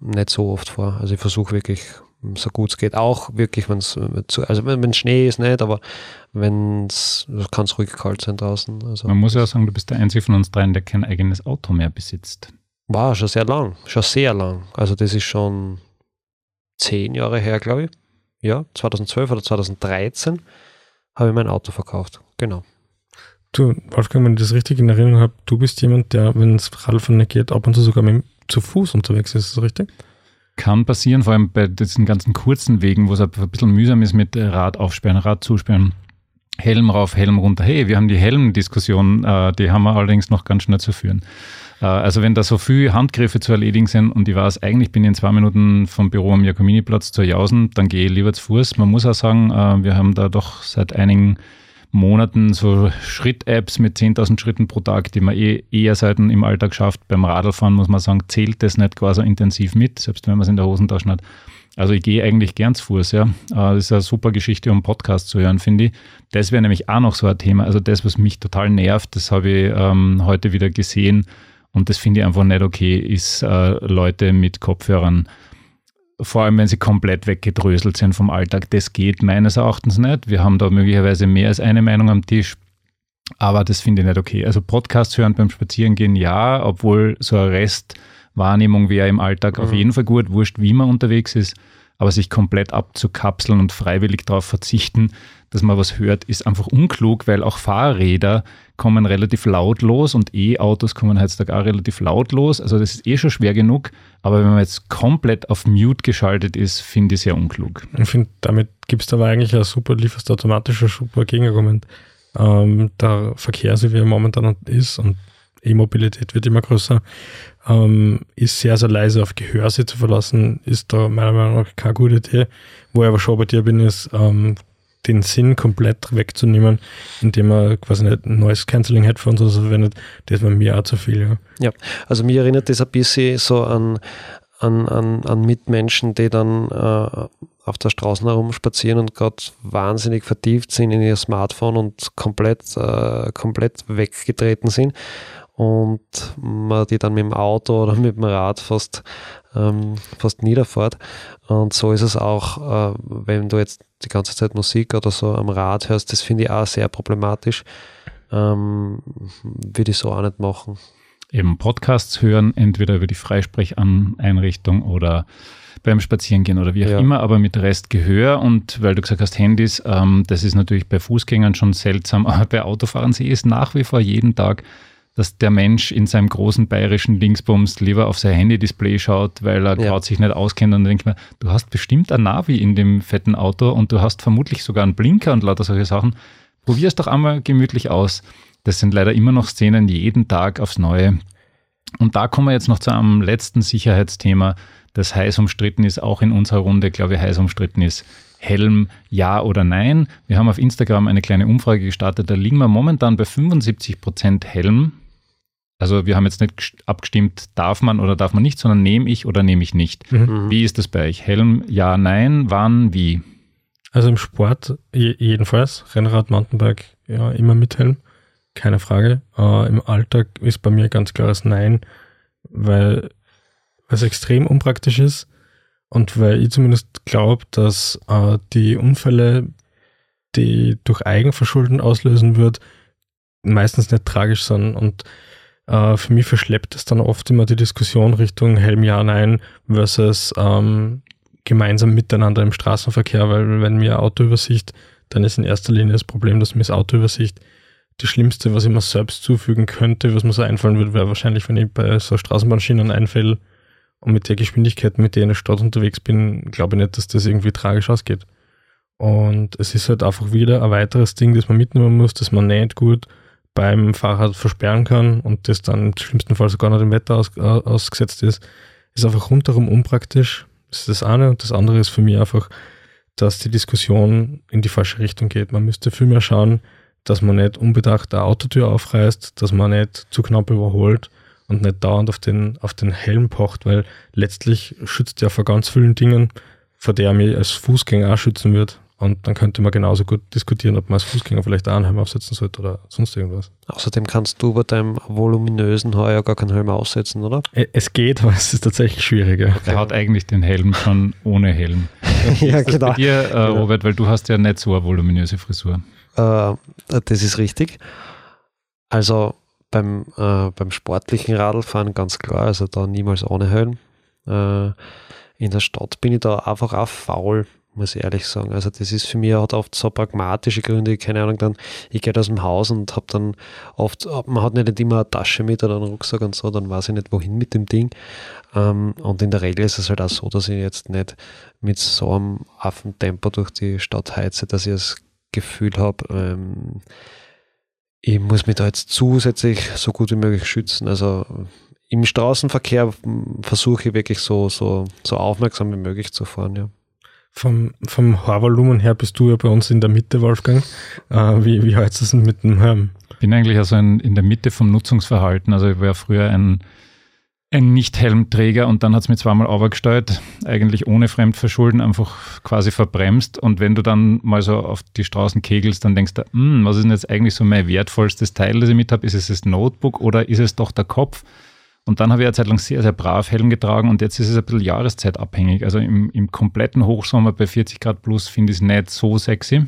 nicht so oft vor. Also ich versuche wirklich, so gut es geht, auch wirklich, wenn es also wenn Schnee ist, nicht, aber wenn es, kann es ruhig kalt sein draußen. Also Man muss ja auch sagen, du bist der Einzige von uns dreien, der kein eigenes Auto mehr besitzt. War schon sehr lang, schon sehr lang. Also das ist schon zehn Jahre her, glaube ich. Ja, 2012 oder 2013 habe ich mein Auto verkauft. Genau. Du, Wolfgang, wenn ich das richtig in Erinnerung habe, du bist jemand, der, wenn es Radfahren nicht geht, ab und zu sogar mit, zu Fuß unterwegs ist. Ist das richtig? Kann passieren, vor allem bei diesen ganzen kurzen Wegen, wo es ein bisschen mühsam ist mit Rad aufsperren, Rad zusperren. Helm rauf, Helm runter. Hey, wir haben die Helmdiskussion, äh, die haben wir allerdings noch ganz schnell zu führen. Äh, also wenn da so viele Handgriffe zu erledigen sind und ich weiß, eigentlich bin ich in zwei Minuten vom Büro am Jakominiplatz zur Jausen, dann gehe ich lieber zu Fuß. Man muss auch sagen, äh, wir haben da doch seit einigen Monaten so Schritt-Apps mit 10.000 Schritten pro Tag, die man eh eher selten im Alltag schafft. Beim Radlfahren muss man sagen, zählt das nicht quasi intensiv mit, selbst wenn man es in der Hosentasche hat. Also ich gehe eigentlich gern zu Fuß, ja. Äh, das ist eine super Geschichte, um Podcast zu hören, finde ich. Das wäre nämlich auch noch so ein Thema. Also das, was mich total nervt, das habe ich ähm, heute wieder gesehen und das finde ich einfach nicht okay, ist äh, Leute mit Kopfhörern, vor allem wenn sie komplett weggedröselt sind vom Alltag. Das geht meines Erachtens nicht. Wir haben da möglicherweise mehr als eine Meinung am Tisch. Aber das finde ich nicht okay. Also Podcast hören beim Spazierengehen ja, obwohl so eine Restwahrnehmung wäre im Alltag mhm. auf jeden Fall gut, wurscht, wie man unterwegs ist. Aber sich komplett abzukapseln und freiwillig darauf verzichten, dass man was hört, ist einfach unklug, weil auch Fahrräder kommen relativ lautlos und E-Autos kommen heutzutage auch relativ lautlos. Also das ist eh schon schwer genug. Aber wenn man jetzt komplett auf Mute geschaltet ist, finde ich sehr unklug. Ich finde, damit gibt es aber eigentlich ein super, lieferst automatisch ein super Gegenargument. Ähm, der Verkehr, so wie er momentan ist und E-Mobilität wird immer größer, ähm, ist sehr, sehr leise auf Gehörse zu verlassen, ist da meiner Meinung nach keine gute Idee. Wo ich aber schon bei dir bin, ist, ähm, den Sinn komplett wegzunehmen, indem er quasi ein neues Canceling Headphones oder so verwendet, das war mir auch zu viel. Ja. ja, also mir erinnert das ein bisschen so an an, an, an Mitmenschen, die dann äh, auf der Straße herumspazieren und gerade wahnsinnig vertieft sind in ihr Smartphone und komplett, äh, komplett weggetreten sind und man die dann mit dem Auto oder mit dem Rad fast, ähm, fast niederfährt. Und so ist es auch, äh, wenn du jetzt die ganze Zeit Musik oder so am Rad hörst, das finde ich auch sehr problematisch. Ähm, würde ich so auch nicht machen. Eben Podcasts hören, entweder über die Freisprecheinrichtung oder beim Spazierengehen oder wie auch ja. immer, aber mit Restgehör und weil du gesagt hast, Handys, ähm, das ist natürlich bei Fußgängern schon seltsam, aber bei Autofahrern sehe ich es nach wie vor jeden Tag, dass der Mensch in seinem großen bayerischen Linksbums lieber auf sein Handy-Display schaut, weil er ja. gerade sich nicht auskennt und denkt man, du hast bestimmt ein Navi in dem fetten Auto und du hast vermutlich sogar einen Blinker und lauter solche Sachen. Probier es doch einmal gemütlich aus. Das sind leider immer noch Szenen jeden Tag aufs Neue. Und da kommen wir jetzt noch zu einem letzten Sicherheitsthema, das heiß umstritten ist, auch in unserer Runde, glaube ich, heiß umstritten ist. Helm, ja oder nein. Wir haben auf Instagram eine kleine Umfrage gestartet, da liegen wir momentan bei 75 Prozent Helm. Also wir haben jetzt nicht abgestimmt, darf man oder darf man nicht, sondern nehme ich oder nehme ich nicht. Mhm. mhm. Wie ist das bei euch? Helm, ja, nein, wann, wie? Also im Sport jedenfalls, Rennrad, Mountainbike, ja, immer mit Helm, keine Frage. Äh, Im Alltag ist bei mir ganz klares Nein, weil es extrem unpraktisch ist und weil ich zumindest glaube, dass äh, die Unfälle, die durch Eigenverschulden auslösen wird, meistens nicht tragisch sind. Und äh, für mich verschleppt es dann oft immer die Diskussion Richtung Helm ja, nein versus ähm, gemeinsam miteinander im Straßenverkehr, weil wenn mir Auto übersicht, dann ist in erster Linie das Problem, dass mir das Auto übersicht. Das Schlimmste, was ich mir selbst zufügen könnte, was mir so einfallen würde, wäre wahrscheinlich, wenn ich bei so Straßenbahnschienen einfälle, und mit der Geschwindigkeit, mit der ich in der Stadt unterwegs bin, glaube ich nicht, dass das irgendwie tragisch ausgeht. Und es ist halt einfach wieder ein weiteres Ding, das man mitnehmen muss, dass man nicht gut beim Fahrrad versperren kann und das dann im schlimmsten Fall sogar noch dem Wetter aus, äh, ausgesetzt ist. Ist einfach rundherum unpraktisch. Das ist das eine. Und das andere ist für mich einfach, dass die Diskussion in die falsche Richtung geht. Man müsste viel mehr schauen, dass man nicht unbedacht eine Autotür aufreißt, dass man nicht zu knapp überholt, und nicht dauernd auf den, auf den Helm pocht, weil letztlich schützt er vor ganz vielen Dingen, vor der er mich als Fußgänger auch schützen wird. Und dann könnte man genauso gut diskutieren, ob man als Fußgänger vielleicht auch einen Helm aufsetzen sollte oder sonst irgendwas. Außerdem kannst du bei deinem voluminösen Haar ja gar keinen Helm aussetzen, oder? Es geht, aber es ist tatsächlich schwieriger. Okay. Er hat eigentlich den Helm schon ohne Helm. ja, genau. Bei dir, äh. Robert, weil du hast ja nicht so eine voluminöse Frisur. Äh, das ist richtig. Also beim, äh, beim sportlichen Radlfahren ganz klar, also da niemals ohne Helm. Äh, in der Stadt bin ich da einfach auch faul, muss ich ehrlich sagen. Also das ist für mich hat oft so pragmatische Gründe, keine Ahnung, dann ich gehe aus dem Haus und habe dann oft, man hat nicht immer eine Tasche mit oder einen Rucksack und so, dann weiß ich nicht wohin mit dem Ding. Ähm, und in der Regel ist es halt auch so, dass ich jetzt nicht mit so einem Affentempo durch die Stadt heize, dass ich das Gefühl habe, ähm, ich muss mich da jetzt zusätzlich so gut wie möglich schützen. Also im Straßenverkehr versuche ich wirklich so, so, so aufmerksam wie möglich zu fahren, ja. Vom, vom Haarvolumen her bist du ja bei uns in der Mitte, Wolfgang. Äh, wie, wie heißt das denn mit dem Helm? Ich bin eigentlich also in, in der Mitte vom Nutzungsverhalten. Also ich war früher ein ein Nicht-Helmträger und dann hat es mir zweimal overgesteuert, eigentlich ohne Fremdverschulden, einfach quasi verbremst. Und wenn du dann mal so auf die Straßen kegelst, dann denkst du, hm, was ist denn jetzt eigentlich so mein wertvollstes Teil, das ich mit habe? Ist es das Notebook oder ist es doch der Kopf? Und dann habe ich eine Zeit lang sehr, sehr brav Helm getragen und jetzt ist es ein bisschen jahreszeitabhängig. Also im, im kompletten Hochsommer bei 40 Grad plus finde ich es nicht so sexy.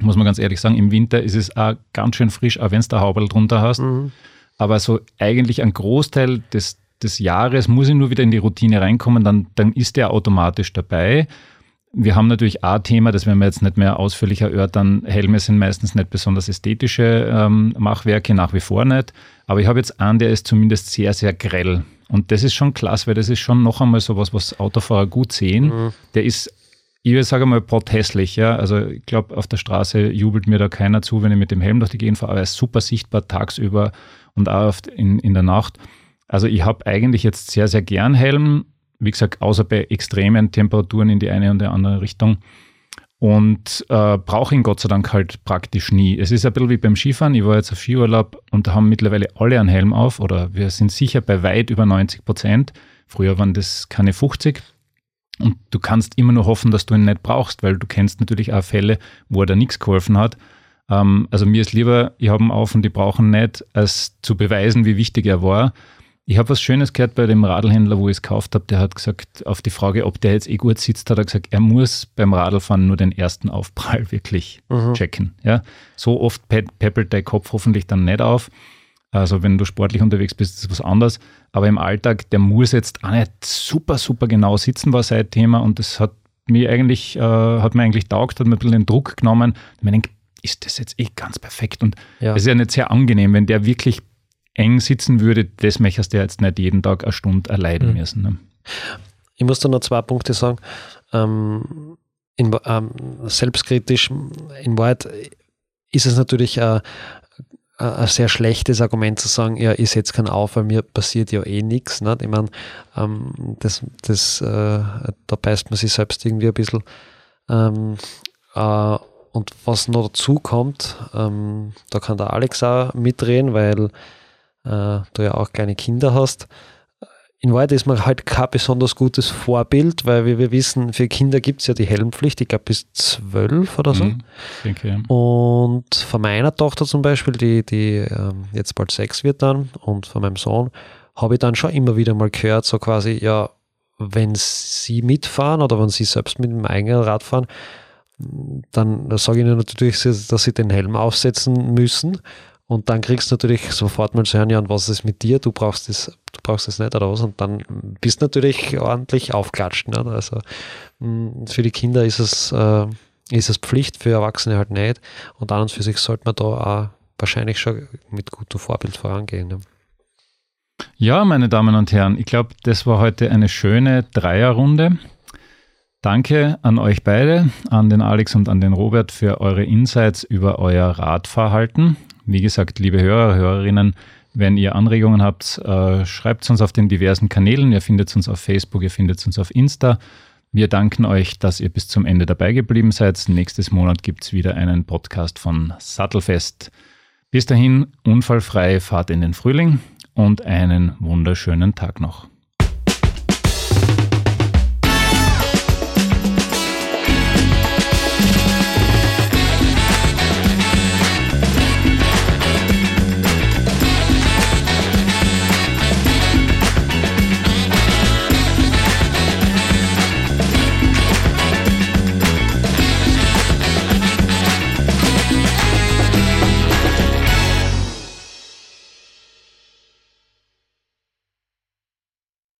Muss man ganz ehrlich sagen, im Winter ist es auch ganz schön frisch, auch wenn du der Haubel drunter hast. Mhm. Aber so eigentlich ein Großteil des, des Jahres muss ich nur wieder in die Routine reinkommen, dann, dann ist der automatisch dabei. Wir haben natürlich ein Thema, das werden wir jetzt nicht mehr ausführlich erörtern. Helme sind meistens nicht besonders ästhetische ähm, Machwerke, nach wie vor nicht. Aber ich habe jetzt einen, der ist zumindest sehr, sehr grell. Und das ist schon klasse, weil das ist schon noch einmal sowas, was Autofahrer gut sehen. Mhm. Der ist, ich würde sagen mal, protestlich. Ja? Also ich glaube, auf der Straße jubelt mir da keiner zu, wenn ich mit dem Helm durch die Gegend fahre. Aber er ist super sichtbar tagsüber und auch oft in, in der Nacht. Also ich habe eigentlich jetzt sehr, sehr gern Helm. Wie gesagt, außer bei extremen Temperaturen in die eine und die andere Richtung. Und äh, brauche ihn Gott sei Dank halt praktisch nie. Es ist ein bisschen wie beim Skifahren. Ich war jetzt auf Skiurlaub und da haben mittlerweile alle einen Helm auf oder wir sind sicher bei weit über 90 Prozent. Früher waren das keine 50. Und du kannst immer nur hoffen, dass du ihn nicht brauchst, weil du kennst natürlich auch Fälle, wo er da nichts geholfen hat. Ähm, also mir ist lieber, ich habe ihn auf und die brauchen nicht, als zu beweisen, wie wichtig er war. Ich habe was Schönes gehört bei dem Radlhändler, wo ich es gekauft habe. Der hat gesagt, auf die Frage, ob der jetzt eh gut sitzt, hat er gesagt, er muss beim Radlfahren nur den ersten Aufprall wirklich mhm. checken. Ja? So oft peppelt der Kopf hoffentlich dann nicht auf. Also wenn du sportlich unterwegs bist, ist das was anderes. Aber im Alltag, der muss jetzt auch nicht super, super genau sitzen, war sein Thema. Und das hat mir eigentlich, äh, hat mir eigentlich taugt, hat mir ein bisschen den Druck genommen. Ich denke, ist das jetzt eh ganz perfekt? Und es ja. ist ja nicht sehr angenehm, wenn der wirklich eng sitzen würde, das möchtest du jetzt nicht jeden Tag eine Stunde erleiden mhm. müssen. Ne? Ich muss da noch zwei Punkte sagen. Ähm, in, ähm, selbstkritisch, in Wahrheit ist es natürlich äh, ein sehr schlechtes Argument zu sagen, ja, ich setze keinen auf, weil mir passiert ja eh nichts. Nicht? Ich meine, ähm, das, das, äh, da beißt man sich selbst irgendwie ein bisschen. Ähm, äh, und was noch dazu kommt, ähm, da kann der Alex auch mitreden, weil äh, du ja auch kleine Kinder hast. In Wahrheit ist man halt kein besonders gutes Vorbild, weil wie wir wissen, für Kinder gibt es ja die Helmpflicht, ich glaube bis zwölf oder so. Mhm, denke, ja. Und von meiner Tochter zum Beispiel, die, die ähm, jetzt bald sechs wird dann, und von meinem Sohn, habe ich dann schon immer wieder mal gehört, so quasi, ja, wenn sie mitfahren oder wenn sie selbst mit dem eigenen Rad fahren, dann sage ich ihnen natürlich, dass sie den Helm aufsetzen müssen. Und dann kriegst du natürlich sofort mal zu hören, ja, und was ist mit dir? Du brauchst das, du brauchst das nicht oder was? Und dann bist du natürlich ordentlich aufklatscht. Ne? Also mm, für die Kinder ist es, äh, ist es Pflicht, für Erwachsene halt nicht. Und an und für sich sollte man da auch wahrscheinlich schon mit gutem Vorbild vorangehen. Ne? Ja, meine Damen und Herren, ich glaube, das war heute eine schöne Dreierrunde. Danke an euch beide, an den Alex und an den Robert für eure Insights über euer Radverhalten. Wie gesagt, liebe Hörer, Hörerinnen, wenn ihr Anregungen habt, äh, schreibt uns auf den diversen Kanälen. Ihr findet uns auf Facebook, ihr findet uns auf Insta. Wir danken euch, dass ihr bis zum Ende dabei geblieben seid. Nächstes Monat gibt es wieder einen Podcast von Sattelfest. Bis dahin, unfallfreie Fahrt in den Frühling und einen wunderschönen Tag noch.